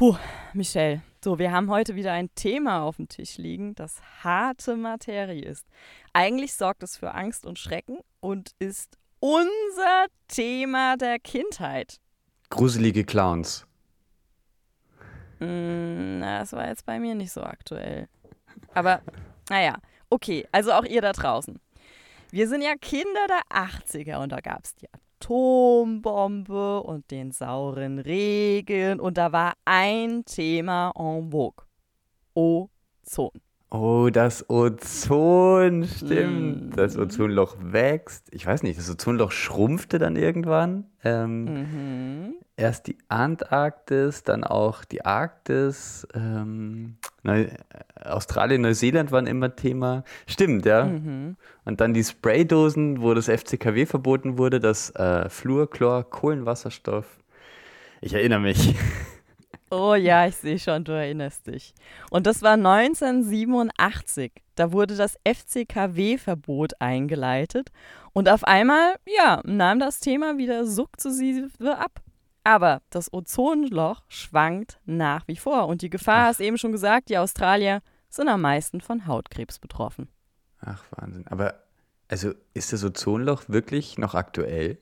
Puh, Michelle, so, wir haben heute wieder ein Thema auf dem Tisch liegen, das harte Materie ist. Eigentlich sorgt es für Angst und Schrecken und ist unser Thema der Kindheit. Gruselige Clowns. Mm, na, das war jetzt bei mir nicht so aktuell. Aber, naja, okay, also auch ihr da draußen. Wir sind ja Kinder der 80er und da gab es die Atombombe und den sauren Regen und da war ein Thema en vogue. Ozon. Oh, das Ozon, stimmt. Mm. Das Ozonloch wächst. Ich weiß nicht, das Ozonloch schrumpfte dann irgendwann. Ähm, Mhm. Erst die Antarktis, dann auch die Arktis. Ähm, Neu Australien, Neuseeland waren immer Thema. Stimmt, ja. Mhm. Und dann die Spraydosen, wo das FCKW verboten wurde, das äh, Fluor, Chlor, Kohlenwasserstoff. Ich erinnere mich. Oh ja, ich sehe schon, du erinnerst dich. Und das war 1987. Da wurde das FCKW-Verbot eingeleitet. Und auf einmal, ja, nahm das Thema wieder sukzessive ab. Aber das Ozonloch schwankt nach wie vor. Und die Gefahr, Ach. hast eben schon gesagt, die Australier sind am meisten von Hautkrebs betroffen. Ach, Wahnsinn. Aber, also, ist das Ozonloch wirklich noch aktuell?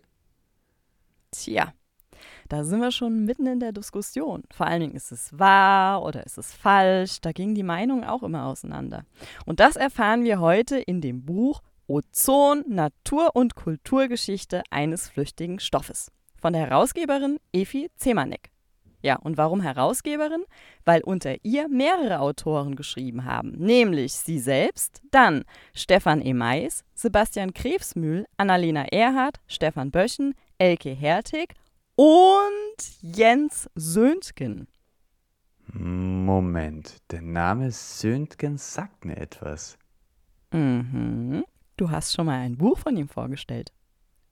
Tja, da sind wir schon mitten in der Diskussion. Vor allen Dingen, ist es wahr oder ist es falsch? Da gingen die Meinungen auch immer auseinander. Und das erfahren wir heute in dem Buch Ozon, Natur- und Kulturgeschichte eines flüchtigen Stoffes von der Herausgeberin Efi Zemanek. Ja, und warum Herausgeberin? Weil unter ihr mehrere Autoren geschrieben haben, nämlich sie selbst, dann Stefan E. Mais, Sebastian Krebsmühl, Annalena Erhardt, Stefan Böschen, Elke Hertig und Jens Söntgen. Moment, der Name Söntgen sagt mir etwas. Mhm. Du hast schon mal ein Buch von ihm vorgestellt.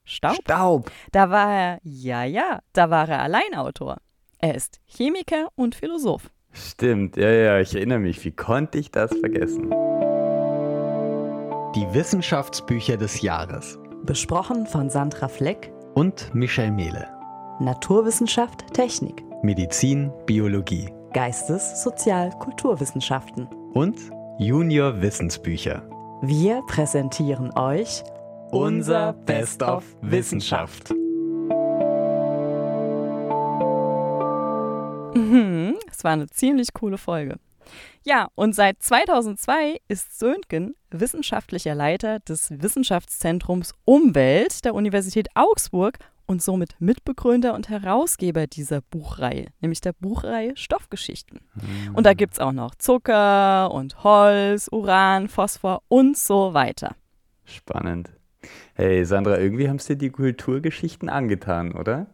Staub? Staub. Da war er, ja, ja, da war er Alleinautor. Er ist Chemiker und Philosoph. Stimmt, ja, ja, ich erinnere mich. Wie konnte ich das vergessen? Die Wissenschaftsbücher des Jahres. Besprochen von Sandra Fleck, Und Michel Mehle. Naturwissenschaft, Technik, Medizin, Biologie. Geistes-, Sozial-, Kulturwissenschaften. Und Junior Wissensbücher. Wir präsentieren euch Unser Best of Wissenschaft. Mhm, es war eine ziemlich coole Folge. Ja, und seit 2002 ist Söntgen wissenschaftlicher Leiter des Wissenschaftszentrums Umwelt der Universität Augsburg und somit Mitbegründer und Herausgeber dieser Buchreihe, nämlich der Buchreihe Stoffgeschichten. Und da gibt es auch noch Zucker und Holz, Uran, Phosphor und so weiter. Spannend. Hey, Sandra, irgendwie haben es dir die Kulturgeschichten angetan, oder?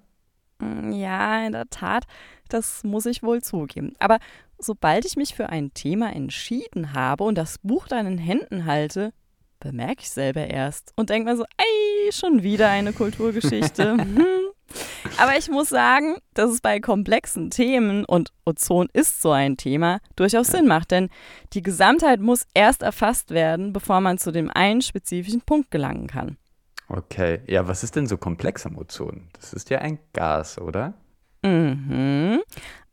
Mm, Ja, in der Tat, das muss ich wohl zugeben. Aber sobald ich mich für ein Thema entschieden habe und das Buch dann in Händen halte, bemerke ich selber erst und denke mir so, ey, schon wieder eine Kulturgeschichte. Hm. Aber ich muss sagen, dass es bei komplexen Themen, und Ozon ist so ein Thema, durchaus Sinn macht, denn die Gesamtheit muss erst erfasst werden, bevor man zu dem einen spezifischen Punkt gelangen kann. Okay. Ja, was ist denn so komplex am Ozon? Das ist ja ein Gas, oder? Mhm.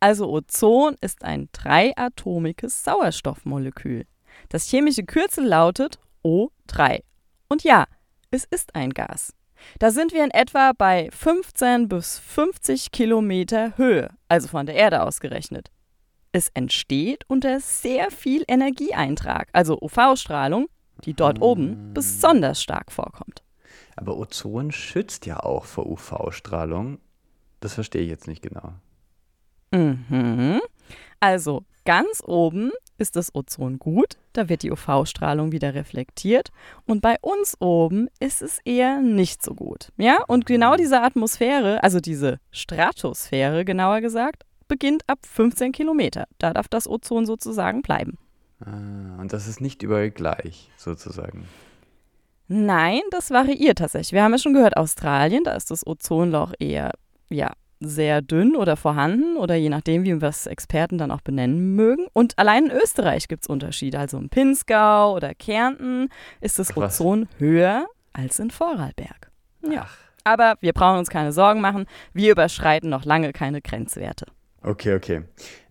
Also Ozon ist ein dreiatomiges Sauerstoffmolekül. Das chemische Kürzel lautet O3. Und ja, es ist ein Gas. Da sind wir in etwa bei 15 bis 50 Kilometer Höhe, also von der Erde ausgerechnet. Es entsteht unter sehr viel Energieeintrag, also UV-Strahlung, die dort oben besonders stark vorkommt. Aber Ozon schützt ja auch vor UV-Strahlung. Das verstehe ich jetzt nicht genau. Mhm. Also ganz oben ist das Ozon gut, da wird die UV-Strahlung wieder reflektiert und bei uns oben ist es eher nicht so gut. Ja, und genau diese Atmosphäre, also diese Stratosphäre genauer gesagt, beginnt ab 15 Kilometer. Da darf das Ozon sozusagen bleiben. Ah, und das ist nicht überall gleich, sozusagen. Nein, das variiert tatsächlich. Wir haben ja schon gehört, Australien, da ist das Ozonloch eher, ja, sehr dünn oder vorhanden oder je nachdem, wie wir es Experten dann auch benennen mögen. Und allein in Österreich gibt es Unterschiede. Also im Pinzgau oder Kärnten ist das Ach, was? Ozon höher als in Vorarlberg. Ja. Aber wir brauchen uns keine Sorgen machen. Wir überschreiten noch lange keine Grenzwerte. Okay, okay.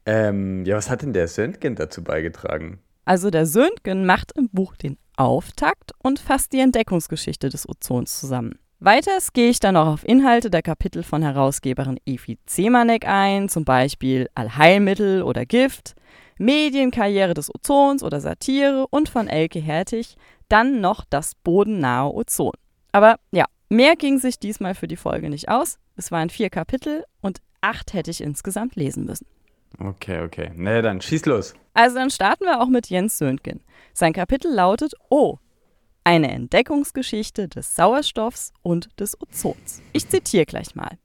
Ähm, ja, was hat denn der Söntgen dazu beigetragen? Also der Söntgen macht im Buch den Auftakt und fasst die Entdeckungsgeschichte des Ozons zusammen. Weiters gehe ich dann noch auf Inhalte der Kapitel von Herausgeberin Efi Zemanek ein, zum Beispiel Allheilmittel oder Gift, Medienkarriere des Ozons oder Satire und von Elke Hertig dann noch das bodennahe Ozon. Aber ja, mehr ging sich diesmal für die Folge nicht aus. Es waren vier Kapitel und acht hätte ich insgesamt lesen müssen. Okay, okay. Na nee, dann schieß los. Also dann starten wir auch mit Jens Söntgen. Sein Kapitel lautet Oh, eine Entdeckungsgeschichte des Sauerstoffs und des Ozons. Ich zitiere gleich mal.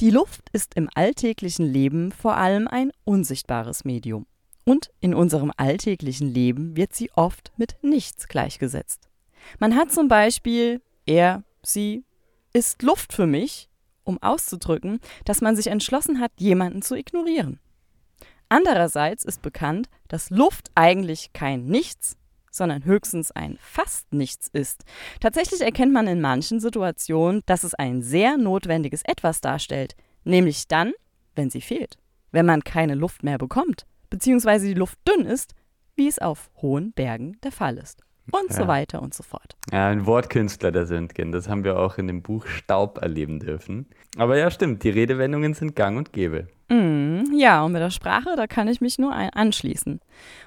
Die Luft ist im alltäglichen Leben vor allem ein unsichtbares Medium. Und in unserem alltäglichen Leben wird sie oft mit nichts gleichgesetzt. Man hat zum Beispiel er, sie ist Luft für mich, um auszudrücken, dass man sich entschlossen hat, jemanden zu ignorieren. Andererseits ist bekannt, dass Luft eigentlich kein Nichts, sondern höchstens ein fast nichts ist. Tatsächlich erkennt man in manchen Situationen, dass es ein sehr notwendiges Etwas darstellt, nämlich dann, wenn sie fehlt, wenn man keine Luft mehr bekommt, beziehungsweise die Luft dünn ist, wie es auf hohen Bergen der Fall ist. Und ja. so weiter und so fort. Ja, ein Wortkünstler der Söntgen. Das haben wir auch in dem Buch Staub erleben dürfen. Aber ja, stimmt, die Redewendungen sind gang und gäbe. Ja, und mit der Sprache, da kann ich mich nur anschließen.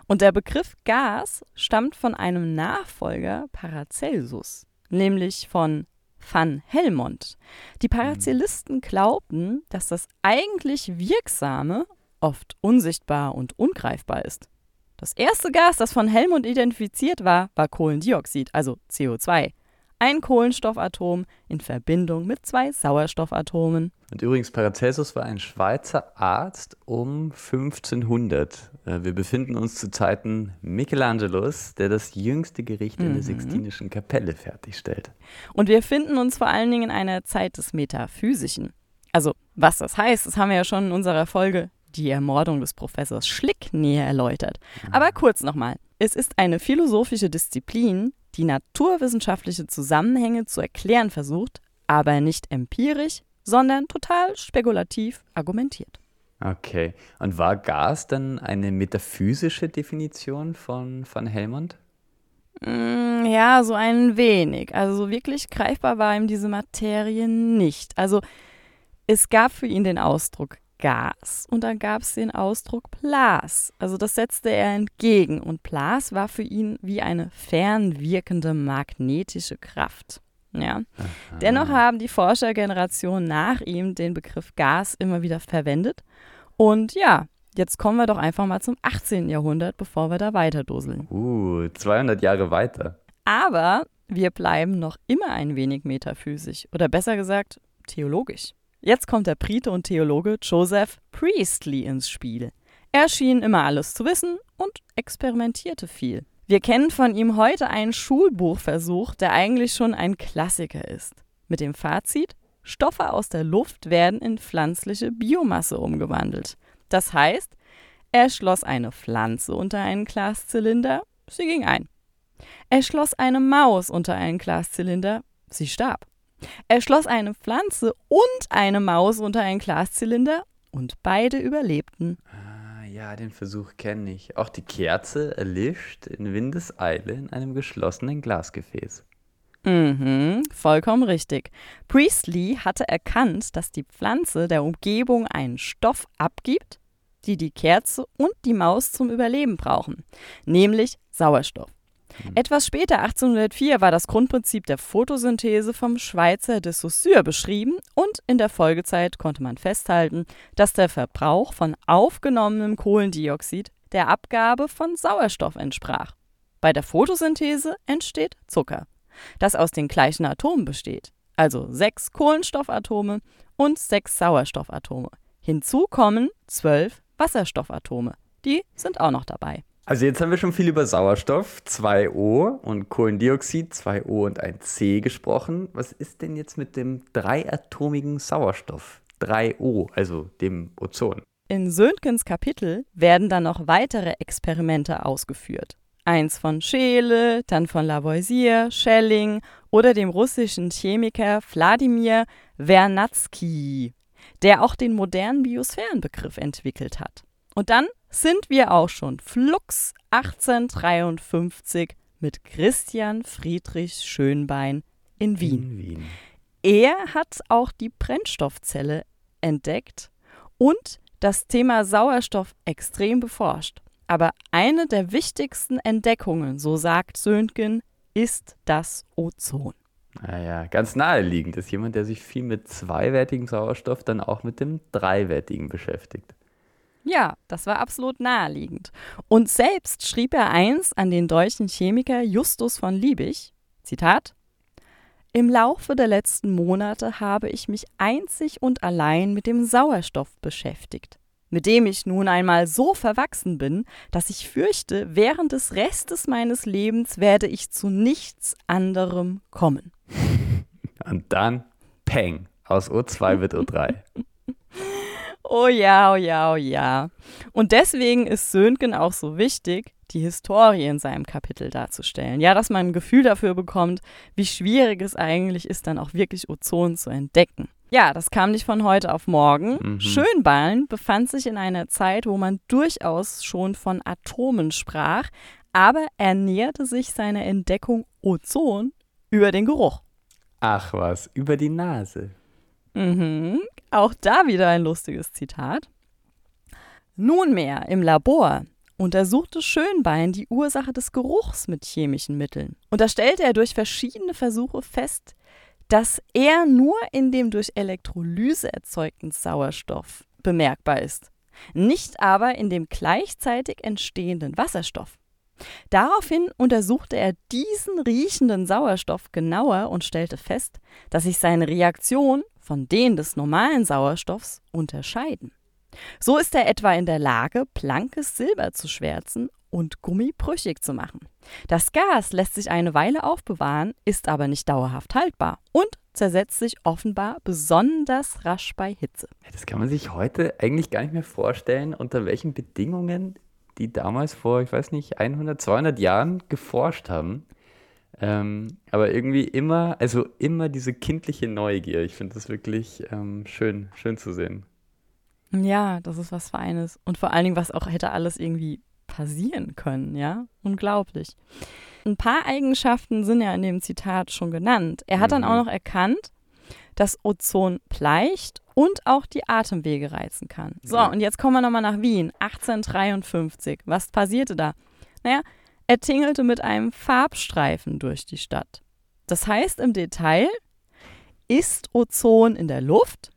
Und der Begriff Gas stammt von einem Nachfolger Paracelsus, nämlich von van Helmont. Die Paracelisten glaubten, dass das eigentlich Wirksame oft unsichtbar und ungreifbar ist. Das erste Gas, das von Helmont identifiziert war, war Kohlendioxid, also CO2 ein Kohlenstoffatom in Verbindung mit zwei Sauerstoffatomen. Und übrigens, Paracelsus war ein Schweizer Arzt um 1500. Äh, wir befinden uns zu Zeiten Michelangelos, der das jüngste Gericht mhm. in der mhm. Sixtinischen Kapelle fertigstellt. Und wir finden uns vor allen Dingen in einer Zeit des Metaphysischen. Also, was das heißt, das haben wir ja schon in unserer Folge die Ermordung des Professors Schlick näher erläutert. Mhm. Aber kurz nochmal. Es ist eine philosophische Disziplin, die naturwissenschaftliche Zusammenhänge zu erklären versucht, aber nicht empirisch, sondern total spekulativ argumentiert. Okay. Und war Gas dann eine metaphysische Definition von Van Helmont? Mm, ja, so ein wenig. Also so wirklich greifbar war ihm diese Materie nicht. Also es gab für ihn den Ausdruck Gas und dann gab es den Ausdruck Plas. Also das setzte er entgegen und Plas war für ihn wie eine fernwirkende magnetische Kraft. Ja. Dennoch haben die Forschergenerationen nach ihm den Begriff Gas immer wieder verwendet. Und ja, jetzt kommen wir doch einfach mal zum 18. Jahrhundert, bevor wir da weiterdoseln. Uh, 200 Jahre weiter. Aber wir bleiben noch immer ein wenig metaphysisch oder besser gesagt theologisch. Jetzt kommt der Brite und Theologe Joseph Priestley ins Spiel. Er schien immer alles zu wissen und experimentierte viel. Wir kennen von ihm heute einen Schulbuchversuch, der eigentlich schon ein Klassiker ist. Mit dem Fazit, Stoffe aus der Luft werden in pflanzliche Biomasse umgewandelt. Das heißt, er schloss eine Pflanze unter einen Glaszylinder, sie ging ein. Er schloss eine Maus unter einen Glaszylinder, sie starb. Er schloss eine Pflanze und eine Maus unter einen Glaszylinder und beide überlebten. Ah, ja, den Versuch kenne ich. Auch die Kerze erlischt in Windeseile in einem geschlossenen Glasgefäß. Mhm, vollkommen richtig. Priestley hatte erkannt, dass die Pflanze der Umgebung einen Stoff abgibt, die die Kerze und die Maus zum Überleben brauchen, nämlich Sauerstoff. Mhm. Etwas später, 1804, war das Grundprinzip der Photosynthese vom Schweizer de Saussure beschrieben und in der Folgezeit konnte man festhalten, dass der Verbrauch von aufgenommenem Kohlendioxid der Abgabe von Sauerstoff entsprach. Bei der Photosynthese entsteht Zucker, das aus den gleichen Atomen besteht, also sechs Kohlenstoffatome und sechs Sauerstoffatome. Hinzu kommen zwölf Wasserstoffatome. Die sind auch noch dabei. Also jetzt haben wir schon viel über Sauerstoff, 2O und Kohlendioxid, 2O und ein C gesprochen. Was ist denn jetzt mit dem dreiatomigen Sauerstoff, 3O, also dem Ozon? In Söntgens Kapitel werden dann noch weitere Experimente ausgeführt. Eins von Scheele, dann von Lavoisier, Schelling oder dem russischen Chemiker Wladimir Vernadsky, der auch den modernen Biosphärenbegriff entwickelt hat. Und dann sind wir auch schon flux 1853 mit Christian Friedrich Schönbein in Wien. In Wien. Er hat auch die Brennstoffzelle entdeckt und das Thema Sauerstoff extrem beforscht. Aber eine der wichtigsten Entdeckungen, so sagt Söntgen, ist das Ozon. Naja, ganz naheliegend ist jemand, der sich viel mit zweiwertigem Sauerstoff dann auch mit dem dreiwertigen beschäftigt. Ja, das war absolut naheliegend. Und selbst schrieb er eins an den deutschen Chemiker Justus von Liebig, Zitat, Im Laufe der letzten Monate habe ich mich einzig und allein mit dem Sauerstoff beschäftigt, mit dem ich nun einmal so verwachsen bin, dass ich fürchte, während des Restes meines Lebens werde ich zu nichts anderem kommen. Und dann, Peng, aus O2 wird O3. Oh ja, oh ja, oh ja. Und deswegen ist Söntgen auch so wichtig, die Historie in seinem Kapitel darzustellen. Ja, dass man ein Gefühl dafür bekommt, wie schwierig es eigentlich ist, dann auch wirklich Ozon zu entdecken. Ja, das kam nicht von heute auf morgen. Mhm. Schönballen befand sich in einer Zeit, wo man durchaus schon von Atomen sprach, aber er näherte sich seiner Entdeckung Ozon über den Geruch. Ach was, über die Nase. Mhm. Auch da wieder ein lustiges Zitat. Nunmehr im Labor untersuchte Schönbein die Ursache des Geruchs mit chemischen Mitteln. Und da stellte er durch verschiedene Versuche fest, dass er nur in dem durch Elektrolyse erzeugten Sauerstoff bemerkbar ist, nicht aber in dem gleichzeitig entstehenden Wasserstoff. Daraufhin untersuchte er diesen riechenden Sauerstoff genauer und stellte fest, dass sich seine Reaktion von denen des normalen Sauerstoffs unterscheiden. So ist er etwa in der Lage, blankes Silber zu schwärzen und Gummi brüchig zu machen. Das Gas lässt sich eine Weile aufbewahren, ist aber nicht dauerhaft haltbar und zersetzt sich offenbar besonders rasch bei Hitze. Das kann man sich heute eigentlich gar nicht mehr vorstellen, unter welchen Bedingungen die damals vor, ich weiß nicht, 100, 200 Jahren geforscht haben. Ähm, aber irgendwie immer, also immer diese kindliche Neugier. Ich finde das wirklich ähm, schön, schön zu sehen. Ja, das ist was Feines. Und vor allen Dingen, was auch hätte alles irgendwie passieren können, ja? Unglaublich. Ein paar Eigenschaften sind ja in dem Zitat schon genannt. Er hat dann Mhm. auch noch erkannt, dass Ozon bleicht und auch die Atemwege reizen kann. So, Ja. und jetzt kommen wir nochmal nach Wien, 1853. Was passierte da? Naja, er tingelte mit einem Farbstreifen durch die Stadt. Das heißt im Detail, ist Ozon in der Luft,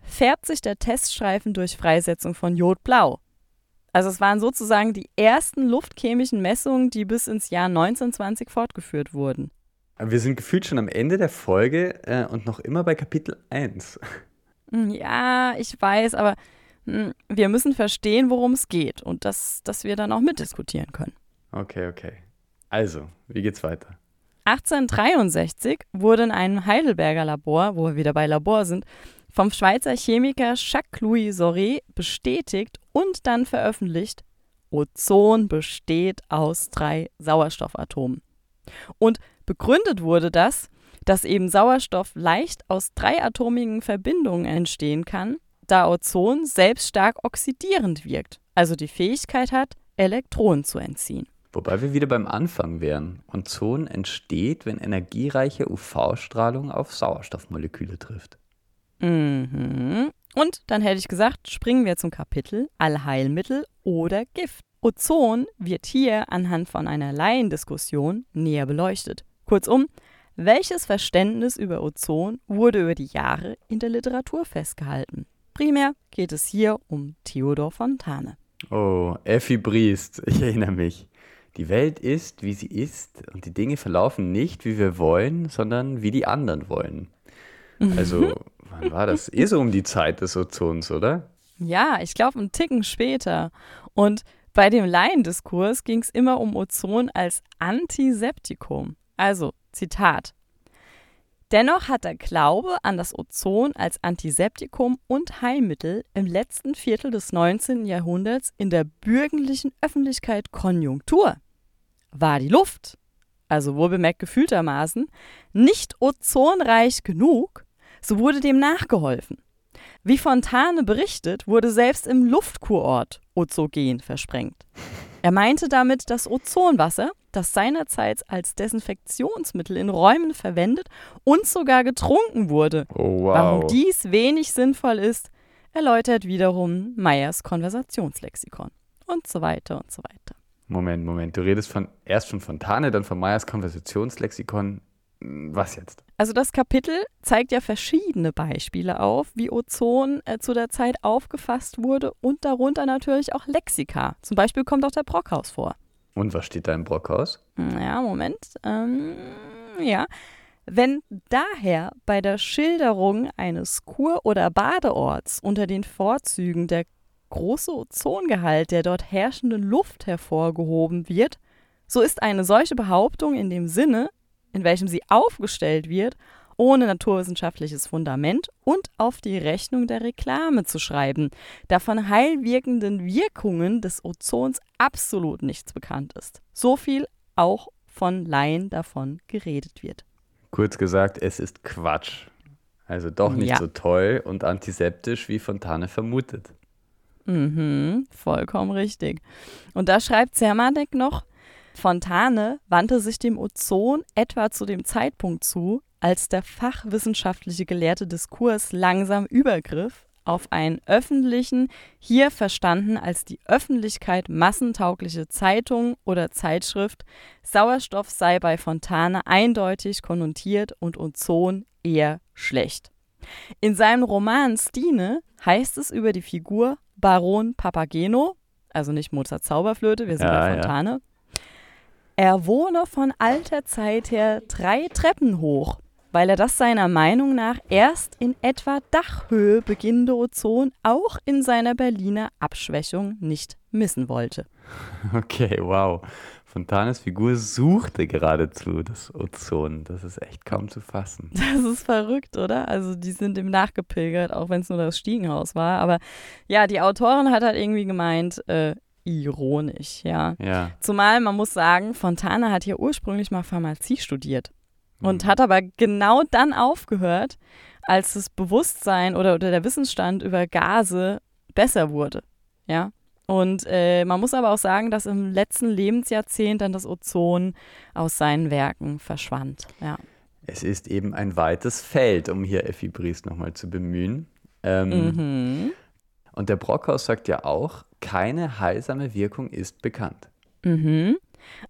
färbt sich der Teststreifen durch Freisetzung von Jod blau. Also es waren sozusagen die ersten luftchemischen Messungen, die bis ins Jahr 1920 fortgeführt wurden. Wir sind gefühlt schon am Ende der Folge äh, und noch immer bei Kapitel 1. Hm, Ja, ich weiß, aber hm, wir müssen verstehen, worum es geht und dass, dass wir dann auch mitdiskutieren können. Okay, okay. Also, wie geht's weiter? 1863 wurde in einem Heidelberger Labor, wo wir wieder bei Labor sind, vom Schweizer Chemiker Jacques-Louis Soré bestätigt und dann veröffentlicht, Ozon besteht aus drei Sauerstoffatomen. Und begründet wurde das, dass eben Sauerstoff leicht aus dreiatomigen Verbindungen entstehen kann, da Ozon selbst stark oxidierend wirkt, also die Fähigkeit hat, Elektronen zu entziehen. Wobei wir wieder beim Anfang wären. Ozon entsteht, wenn energiereiche UV-Strahlung auf Sauerstoffmoleküle trifft. Mhm. Und dann hätte ich gesagt, springen wir zum Kapitel Allheilmittel oder Gift. Ozon wird hier anhand von einer Laiendiskussion näher beleuchtet. Kurzum, welches Verständnis über Ozon wurde über die Jahre in der Literatur festgehalten? Primär geht es hier um Theodor Fontane. Oh, Effi Briest, ich erinnere mich. Die Welt ist, wie sie ist, und die Dinge verlaufen nicht, wie wir wollen, sondern wie die anderen wollen. Also, wann war das? Eh so um die Zeit des Ozons, oder? Ja, ich glaube, einen Ticken später. Und bei dem Laiendiskurs ging es immer um Ozon als Antiseptikum. Also, Zitat. Dennoch hat der Glaube an das Ozon als Antiseptikum und Heilmittel im letzten Viertel des 19. Jahrhunderts in der bürgerlichen Öffentlichkeit Konjunktur. War die Luft, also wohlbemerkt gefühltermaßen, nicht ozonreich genug, so wurde dem nachgeholfen. Wie Fontane berichtet, wurde selbst im Luftkurort Ozogen versprengt. Er meinte damit das Ozonwasser, das seinerzeit als Desinfektionsmittel in Räumen verwendet und sogar getrunken wurde. Oh, wow. Warum dies wenig sinnvoll ist, erläutert wiederum Meyers Konversationslexikon. Und so weiter und so weiter. Moment, Moment. Du redest von erst von Fontane, dann von Meyers Konversationslexikon. Was jetzt? Also das Kapitel zeigt ja verschiedene Beispiele auf, wie Ozon äh, zu der Zeit aufgefasst wurde und darunter natürlich auch Lexika. Zum Beispiel kommt auch der Brockhaus vor. Und was steht da im Brockhaus? Ja, Moment. Ähm, ja. Wenn daher bei der Schilderung eines Kur- oder Badeorts unter den Vorzügen der große Ozongehalt der dort herrschenden Luft hervorgehoben wird, so ist eine solche Behauptung in dem Sinne, in welchem sie aufgestellt wird, ohne naturwissenschaftliches Fundament und auf die Rechnung der Reklame zu schreiben, da von heilwirkenden Wirkungen des Ozons absolut nichts bekannt ist. So viel auch von Laien davon geredet wird. Kurz gesagt, es ist Quatsch. Also doch nicht Ja. so toll und antiseptisch, wie Fontane vermutet. Mhm, vollkommen richtig. Und da schreibt Zermanek noch, Fontane wandte sich dem Ozon etwa zu dem Zeitpunkt zu, als der fachwissenschaftliche gelehrte Diskurs langsam übergriff auf einen öffentlichen, hier verstanden als die Öffentlichkeit massentaugliche Zeitung oder Zeitschrift, Sauerstoff sei bei Fontane eindeutig konnotiert und Ozon eher schlecht. In seinem Roman Stine heißt es über die Figur Baron Papageno, also nicht Mozart Zauberflöte, wir sind Ja, bei ja. Fontane. Er wohne von alter Zeit her drei Treppen hoch, weil er das seiner Meinung nach erst in etwa Dachhöhe beginnende Ozon auch in seiner Berliner Abschwächung nicht missen wollte. Okay, wow. Fontanes Figur suchte geradezu das Ozon. Das ist echt kaum zu fassen. Das ist verrückt, oder? Also die sind ihm nachgepilgert, auch wenn es nur das Stiegenhaus war. Aber ja, die Autorin hat halt irgendwie gemeint, äh, ironisch, ja. Ja. Zumal man muss sagen, Fontane hat hier ursprünglich mal Pharmazie studiert und Mhm. hat aber genau dann aufgehört, als das Bewusstsein oder, oder der Wissensstand über Gase besser wurde, ja. Und äh, man muss aber auch sagen, dass im letzten Lebensjahrzehnt dann das Ozon aus seinen Werken verschwand, ja. Es ist eben ein weites Feld, um hier Effi Bries nochmal zu bemühen. Ähm, Mhm. Und der Brockhaus sagt ja auch, keine heilsame Wirkung ist bekannt. Mhm.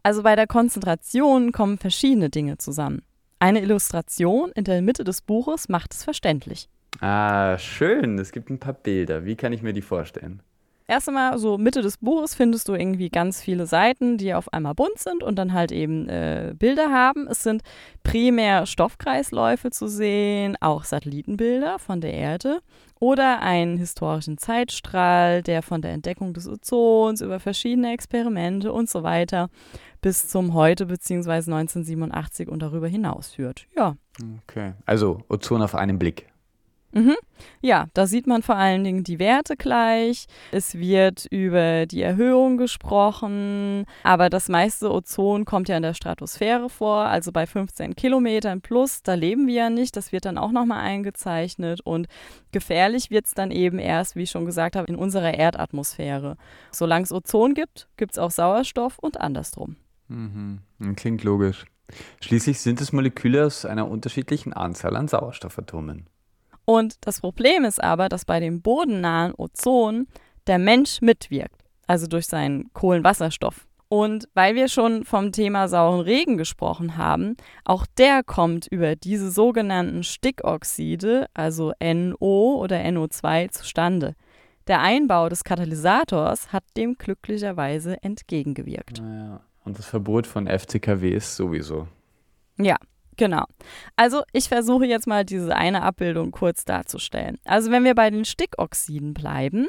Also bei der Konzentration kommen verschiedene Dinge zusammen. Eine Illustration in der Mitte des Buches macht es verständlich. Ah, schön. Es gibt ein paar Bilder. Wie kann ich mir die vorstellen? Erst einmal so Mitte des Buches findest du irgendwie ganz viele Seiten, die auf einmal bunt sind und dann halt eben äh, Bilder haben. Es sind primär Stoffkreisläufe zu sehen, auch Satellitenbilder von der Erde oder einen historischen Zeitstrahl, der von der Entdeckung des Ozons über verschiedene Experimente und so weiter bis zum heute bzw. 1987 und darüber hinaus führt. Ja. Okay. Also Ozon auf einen Blick. Mhm. Ja, da sieht man vor allen Dingen die Werte gleich. Es wird über die Erhöhung gesprochen, aber das meiste Ozon kommt ja in der Stratosphäre vor, also bei 15 Kilometern plus. Da leben wir ja nicht. Das wird dann auch nochmal eingezeichnet und gefährlich wird es dann eben erst, wie ich schon gesagt habe, in unserer Erdatmosphäre. Solange es Ozon gibt, gibt es auch Sauerstoff und andersrum. Mhm. Klingt logisch. Schließlich sind es Moleküle aus einer unterschiedlichen Anzahl an Sauerstoffatomen. Und das Problem ist aber, dass bei dem bodennahen Ozon der Mensch mitwirkt, also durch seinen Kohlenwasserstoff. Und weil wir schon vom Thema sauren Regen gesprochen haben, auch der kommt über diese sogenannten Stickoxide, also NO oder NO2, zustande. Der Einbau des Katalysators hat dem glücklicherweise entgegengewirkt. Naja. Und das Verbot von FCKW ist sowieso. Ja, genau. Also ich versuche jetzt mal diese eine Abbildung kurz darzustellen. Also wenn wir bei den Stickoxiden bleiben,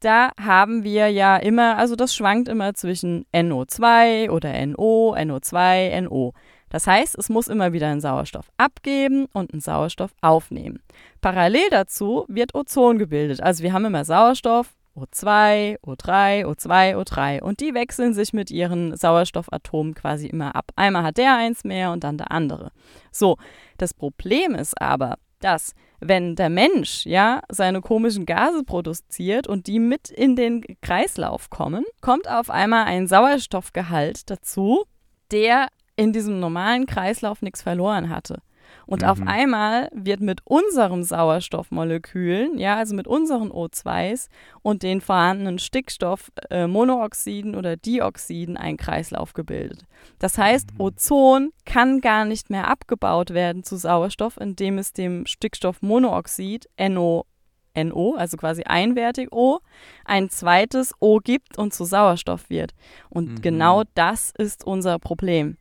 da haben wir ja immer, also das schwankt immer zwischen NO2 oder NO, NO2, NO. Das heißt, es muss immer wieder einen Sauerstoff abgeben und einen Sauerstoff aufnehmen. Parallel dazu wird Ozon gebildet. Also wir haben immer Sauerstoff, O2, O3, O2, O3 und die wechseln sich mit ihren Sauerstoffatomen quasi immer ab. Einmal hat der eins mehr und dann der andere. So, das Problem ist aber, dass wenn der Mensch ja seine komischen Gase produziert und die mit in den Kreislauf kommen, kommt auf einmal ein Sauerstoffgehalt dazu, der in diesem normalen Kreislauf nichts verloren hatte. Und mhm. auf einmal wird mit unseren Sauerstoffmolekülen, ja, also mit unseren O2s und den vorhandenen Stickstoffmonoxiden äh, oder Dioxiden ein Kreislauf gebildet. Das heißt, mhm. Ozon kann gar nicht mehr abgebaut werden zu Sauerstoff, indem es dem Stickstoffmonoxid NO NO, also quasi einwertig O, ein zweites O gibt und zu Sauerstoff wird. Und mhm. genau das ist unser Problem.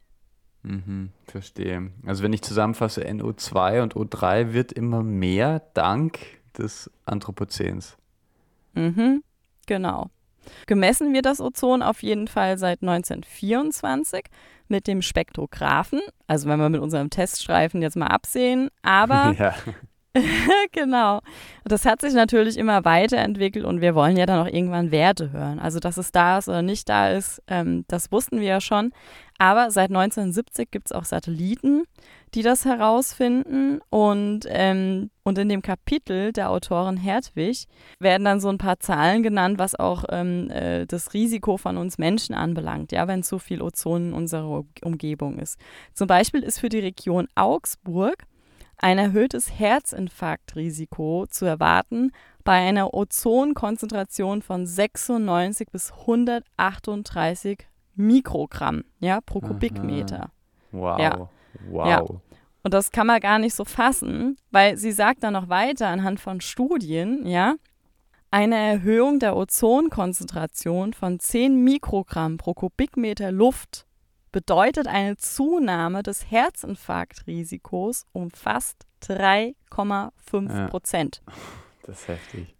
Mhm, verstehe. Also wenn ich zusammenfasse, NO2 und O3 wird immer mehr dank des Anthropozäns. Mhm, genau. Gemessen wird das Ozon auf jeden Fall seit 1924 mit dem Spektrographen. Also wenn wir mit unserem Teststreifen jetzt mal absehen. Aber ja. genau. Das hat sich natürlich immer weiterentwickelt und wir wollen ja dann auch irgendwann Werte hören. Also, dass es da ist oder nicht da ist, ähm, das wussten wir ja schon. Aber seit 1970 gibt es auch Satelliten, die das herausfinden. Und, ähm, und in dem Kapitel der Autorin Hertwig werden dann so ein paar Zahlen genannt, was auch ähm, äh, das Risiko von uns Menschen anbelangt, ja, wenn zu viel Ozon in unserer Umgebung ist. Zum Beispiel ist für die Region Augsburg ein erhöhtes Herzinfarktrisiko zu erwarten bei einer Ozonkonzentration von 96 bis 138 Mikrogramm ja, pro Kubikmeter. Wow. Ja. Wow. Ja. Und das kann man gar nicht so fassen, weil sie sagt dann noch weiter anhand von Studien, ja, eine Erhöhung der Ozonkonzentration von 10 Mikrogramm pro Kubikmeter Luft bedeutet eine Zunahme des Herzinfarktrisikos um fast 3,5 Prozent. Ja, das ist heftig.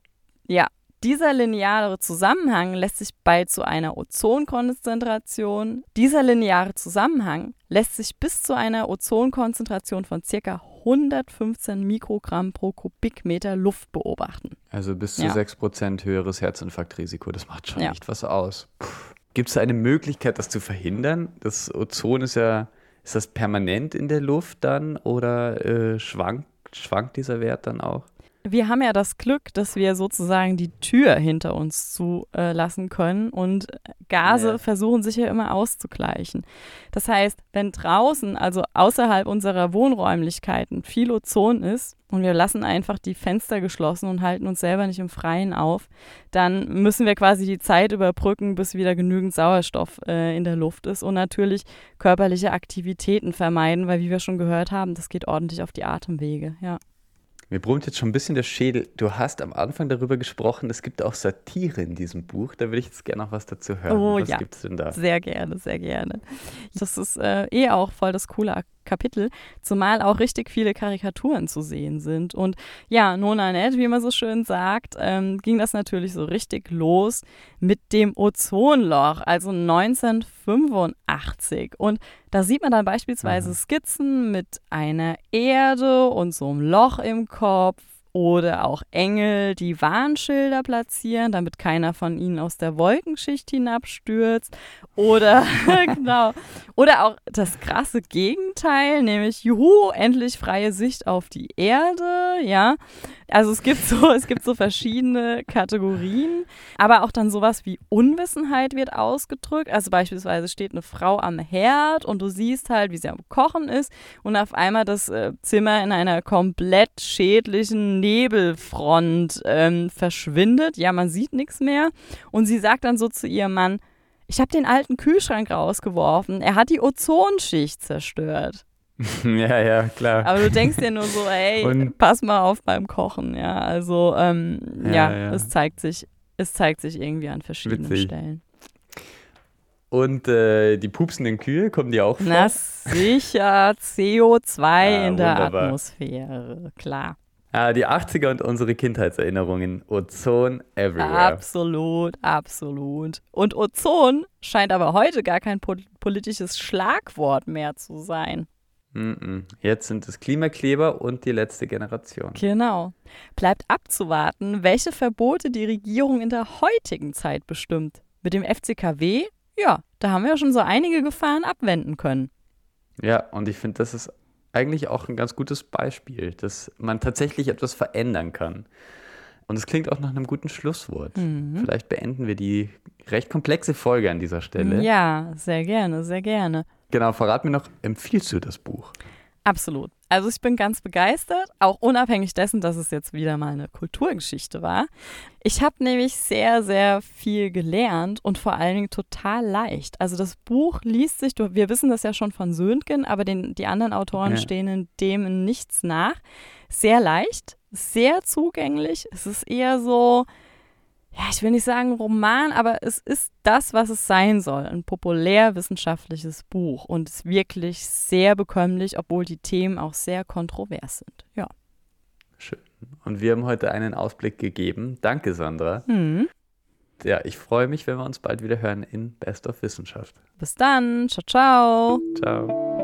Ja, dieser lineare Zusammenhang lässt sich bei zu einer Ozonkonzentration, dieser lineare Zusammenhang lässt sich bis zu einer Ozonkonzentration von ca. 115 Mikrogramm pro Kubikmeter Luft beobachten. Also bis zu ja. 6% höheres Herzinfarktrisiko, das macht schon ja. echt was aus. Puh. Gibt es eine Möglichkeit, das zu verhindern? Das Ozon ist ja, ist das permanent in der Luft dann oder äh, schwankt, schwankt dieser Wert dann auch? Wir haben ja das Glück, dass wir sozusagen die Tür hinter uns zulassen können und Gase ja. versuchen sich ja immer auszugleichen. Das heißt, wenn draußen, also außerhalb unserer Wohnräumlichkeiten, viel Ozon ist und wir lassen einfach die Fenster geschlossen und halten uns selber nicht im Freien auf, dann müssen wir quasi die Zeit überbrücken, bis wieder genügend Sauerstoff äh, in der Luft ist und natürlich körperliche Aktivitäten vermeiden, weil wie wir schon gehört haben, das geht ordentlich auf die Atemwege, ja. Mir brummt jetzt schon ein bisschen der Schädel. Du hast am Anfang darüber gesprochen, es gibt auch Satire in diesem Buch. Da würde ich jetzt gerne noch was dazu hören. Oh was ja, gibt's denn da? Sehr gerne, sehr gerne. Das ist äh, eh auch voll das coole Kapitel, zumal auch richtig viele Karikaturen zu sehen sind. Und ja, Nona Net, wie man so schön sagt, ähm, ging das natürlich so richtig los mit dem Ozonloch, also 1985. Und da sieht man dann beispielsweise mhm. Skizzen mit einer Erde und so einem Loch im Kopf oder auch Engel, die Warnschilder platzieren, damit keiner von ihnen aus der Wolkenschicht hinabstürzt. Oder genau. Oder auch das krasse Gegenteil, nämlich Juhu, endlich freie Sicht auf die Erde, ja. Also es gibt so, es gibt so verschiedene Kategorien, aber auch dann sowas wie Unwissenheit wird ausgedrückt. Also beispielsweise steht eine Frau am Herd und du siehst halt, wie sie am Kochen ist und auf einmal das äh, Zimmer in einer komplett schädlichen Nebelfront ähm, verschwindet. Ja, man sieht nichts mehr. Und sie sagt dann so zu ihrem Mann, ich habe den alten Kühlschrank rausgeworfen. Er hat die Ozonschicht zerstört. ja, ja, klar. Aber du denkst dir nur so, ey, und pass mal auf beim Kochen, ja. Also, ähm, ja, ja, ja, es zeigt sich, es zeigt sich irgendwie an verschiedenen Witzig. Stellen. Und äh, die pupsenden Kühe, kommen die auch vor? Na sicher, CO2 ah, in der wunderbar. Atmosphäre, klar. Ja, die 80er und unsere Kindheitserinnerungen. Ozon everywhere. Absolut, absolut. Und Ozon scheint aber heute gar kein politisches Schlagwort mehr zu sein. Jetzt sind es Klimakleber und die letzte Generation. Genau. Bleibt abzuwarten, welche Verbote die Regierung in der heutigen Zeit bestimmt. Mit dem FCKW, ja, da haben wir ja schon so einige Gefahren abwenden können. Ja, und ich finde, das ist eigentlich auch ein ganz gutes Beispiel, dass man tatsächlich etwas verändern kann. Und es klingt auch nach einem guten Schlusswort. Mhm. Vielleicht beenden wir die recht komplexe Folge an dieser Stelle. Ja, sehr gerne, sehr gerne. Genau, verrat mir noch, empfiehlst du das Buch? Absolut. Also ich bin ganz begeistert, auch unabhängig dessen, dass es jetzt wieder mal eine Kulturgeschichte war. Ich habe nämlich sehr, sehr viel gelernt und vor allen Dingen total leicht. Also das Buch liest sich, wir wissen das ja schon von Söhngen, aber den, die anderen Autoren Ja. stehen dem in nichts nach. Sehr leicht, sehr zugänglich. Es ist eher so, ja, ich will nicht sagen Roman, aber es ist das, was es sein soll. Ein populärwissenschaftliches Buch und ist wirklich sehr bekömmlich, obwohl die Themen auch sehr kontrovers sind. Ja. Schön. Und wir haben heute einen Ausblick gegeben. Danke, Sandra. Hm. Ja, ich freue mich, wenn wir uns bald wieder hören in Best of Wissenschaft. Bis dann. Ciao, ciao. Ciao.